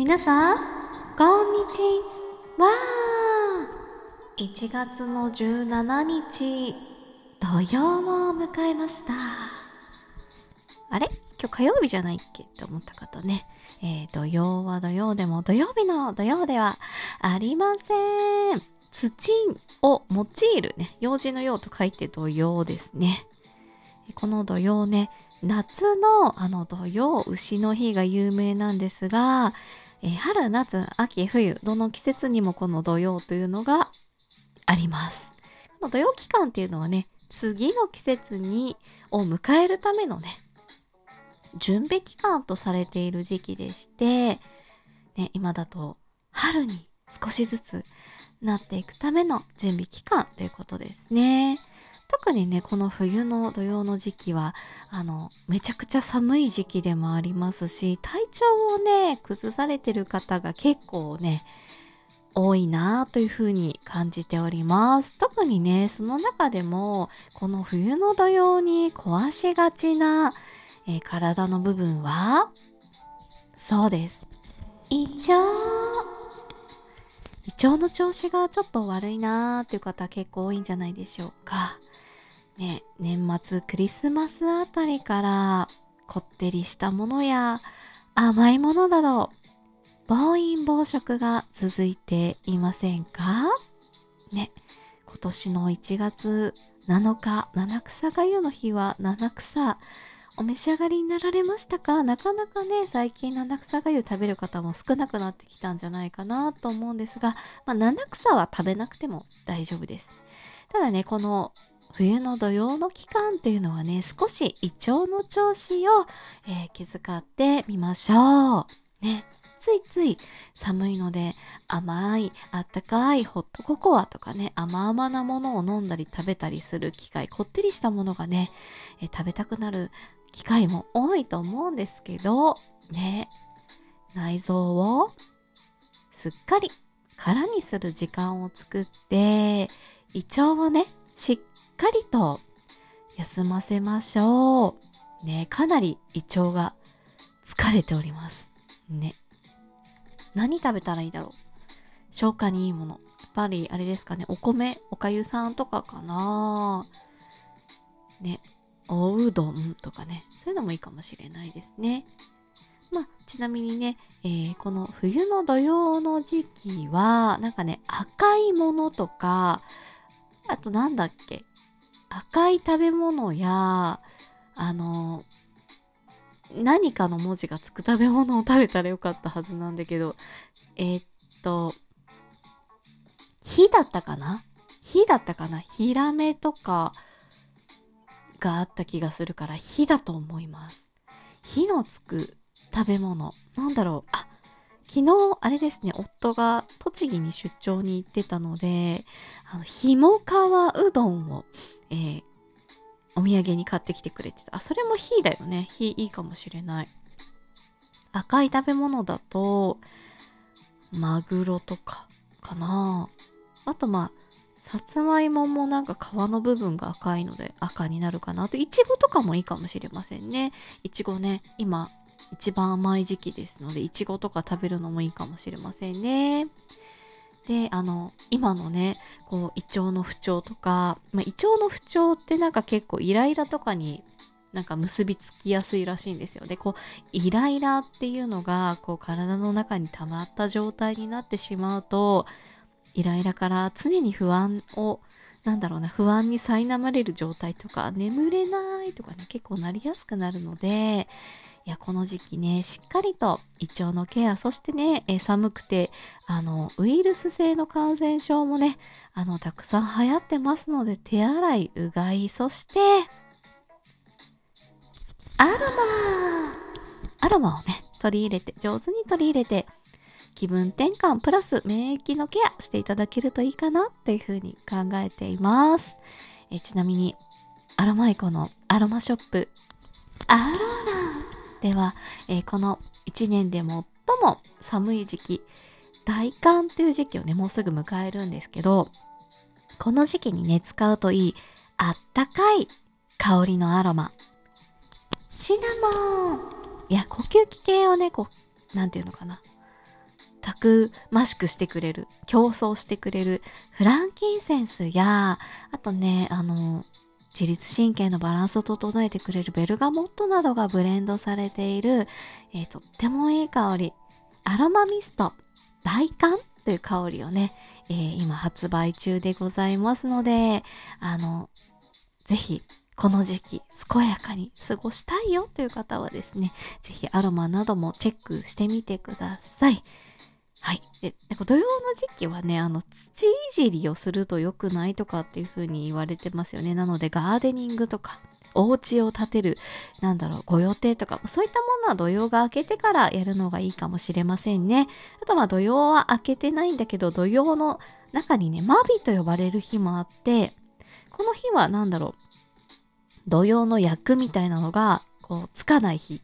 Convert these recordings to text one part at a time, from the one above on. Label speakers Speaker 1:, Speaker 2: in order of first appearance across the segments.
Speaker 1: 皆さん、こんにちは。1月の17日、土曜を迎えました。あれ？今日火曜日じゃないっけ？って思った方ね。えー、土曜は土曜でも土曜日の土曜ではありません。土を用いるね、用事の用と書いて土曜ですね。この土曜ね、夏のあの土曜、牛の日が有名なんですが、えー春、夏、秋、冬、どの季節にもこの土曜というのがあります。この土曜期間っていうのはね、次の季節に、を迎えるためのね、準備期間とされている時期でして、ね、今だと春に少しずつなっていくための準備期間ということですね。特にね、この冬の土曜の時期は、あの、めちゃくちゃ寒い時期でもありますし、体調をね、崩されてる方が結構ね、多いなというふうに感じております。特にね、その中でも、この冬の土曜に壊しがちな、えー体の部分は、そうです。胃腸。胃腸の調子がちょっと悪いなーっていう方結構多いんじゃないでしょうか。ね、年末クリスマスあたりからこってりしたものや甘いものなど暴飲暴食が続いていませんか？ね、今年の1月7日、七草がゆの日は七草お召し上がりになられましたか？なかなかね、最近七草がゆ食べる方も少なくなってきたんじゃないかなと思うんですが、まあ、七草は食べなくても大丈夫です。ただね、この冬の土曜の期間っていうのはね、少し胃腸の調子を、えー気遣ってみましょう。ね。ついつい寒いので甘い、あったかいホットココアとかね、甘々なものを飲んだり食べたりする機会、こってりしたものがね、え食べたくなる機会も多いと思うんですけど、ね、内臓をすっかり空にする時間を作って、胃腸をね、しっかりと休ませましょう。ね、かなり胃腸が疲れております。ね。何食べたらいいだろう消化にいいもの。やっぱりあれですかね、お米、おかゆさんとかかなね、おうどんとかね、そういうのもいいかもしれないですね。まあ、ちなみにね、えーこの冬の土曜の時期は、なんかね、赤いものとか、あとなんだっけ、赤い食べ物や、あの、何かの文字がつく食べ物を食べたらよかったはずなんだけど、えーっと、火だったかな？火だったかな？ヒラメとかがあった気がするから火だと思います。火のつく食べ物。なんだろう？あ、昨日、あれですね、夫が栃木に出張に行ってたので、あの、ひもかわうどんを、えーお土産に買ってきてくれてた。あ、それも火だよね。火いいかもしれない。赤い食べ物だと、マグロとか、かなあとまあ、さつまいももなんか皮の部分が赤いので赤になるかな。あと、いちごとかもいいかもしれませんね。いちごね、今、一番甘い時期ですので、いちごとか食べるのもいいかもしれませんね。で、あの、今のね、こう、胃腸の不調とか、まあ、胃腸の不調ってなんか結構イライラとかになんか結びつきやすいらしいんですよ。で、こう、イライラっていうのが、こう、体の中に溜まった状態になってしまうと、イライラから常に不安を、なんだろうな、不安に苛まれる状態とか、眠れないとかね、結構なりやすくなるので、いや、この時期ね、しっかりと胃腸のケア、そしてね、え寒くて、あの、ウイルス性の感染症もね、あの、たくさん流行ってますので、手洗い、うがい、そして、アロマアロマをね、取り入れて、上手に取り入れて、気分転換プラス免疫のケアしていただけるといいかなっていうふうに考えています。えーちなみに、アロマイコのアロマショップ、アローラでは、えーこの1年で最も寒い時期、大寒という時期をね、もうすぐ迎えるんですけど、この時期にね、使うといい、あったかい香りのアロマ。シナモンいや、呼吸器系をね、こう、なんていうのかな。たくましくしてくれる、競争してくれるフランキンセンスや、あとね、あの、自律神経のバランスを整えてくれるベルガモットなどがブレンドされている、えー、とってもいい香り、アロマミスト大寒という香りをね、えー、今発売中でございますので、あの、ぜひこの時期、健やかに過ごしたいよという方はですね、ぜひアロマなどもチェックしてみてください。はい。で、なんか土曜の時期はね、あの、土いじりをすると良くないとかっていう風に言われてますよね。なので、ガーデニングとか、お家を建てる、なんだろう、ご予定とか、そういったものは土曜が明けてからやるのがいいかもしれませんね。あとまあ土曜は明けてないんだけど、土曜の中にね、マビと呼ばれる日もあって、この日はなんだろう、土曜の役みたいなのが、こう、つかない日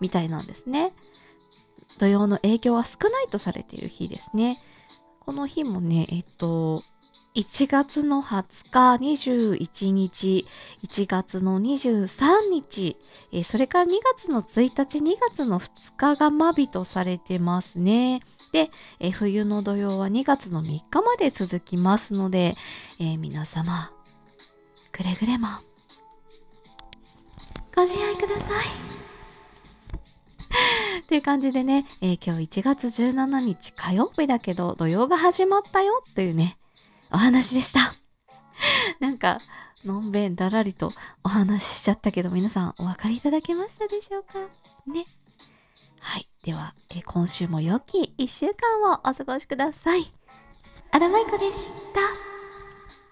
Speaker 1: みたいなんですね。土曜の影響が少ないとされている日ですね。この日もね、えっと、1月の20日、21日、1月の23日、えそれから2月の1日、2月の2日が間日とされてますね。で、え冬の土曜は2月の3日まで続きますので、えー、皆様、くれぐれもご自愛ください。っていう感じでね、えー、今日1月17日火曜日だけど土曜が始まったよっていうね、お話でした。なんか、のんべんだらりとお話ししちゃったけど皆さんお分かりいただけましたでしょうか？ね。はい。では、え、今週も良き1週間をお過ごしください。アラマイコでした。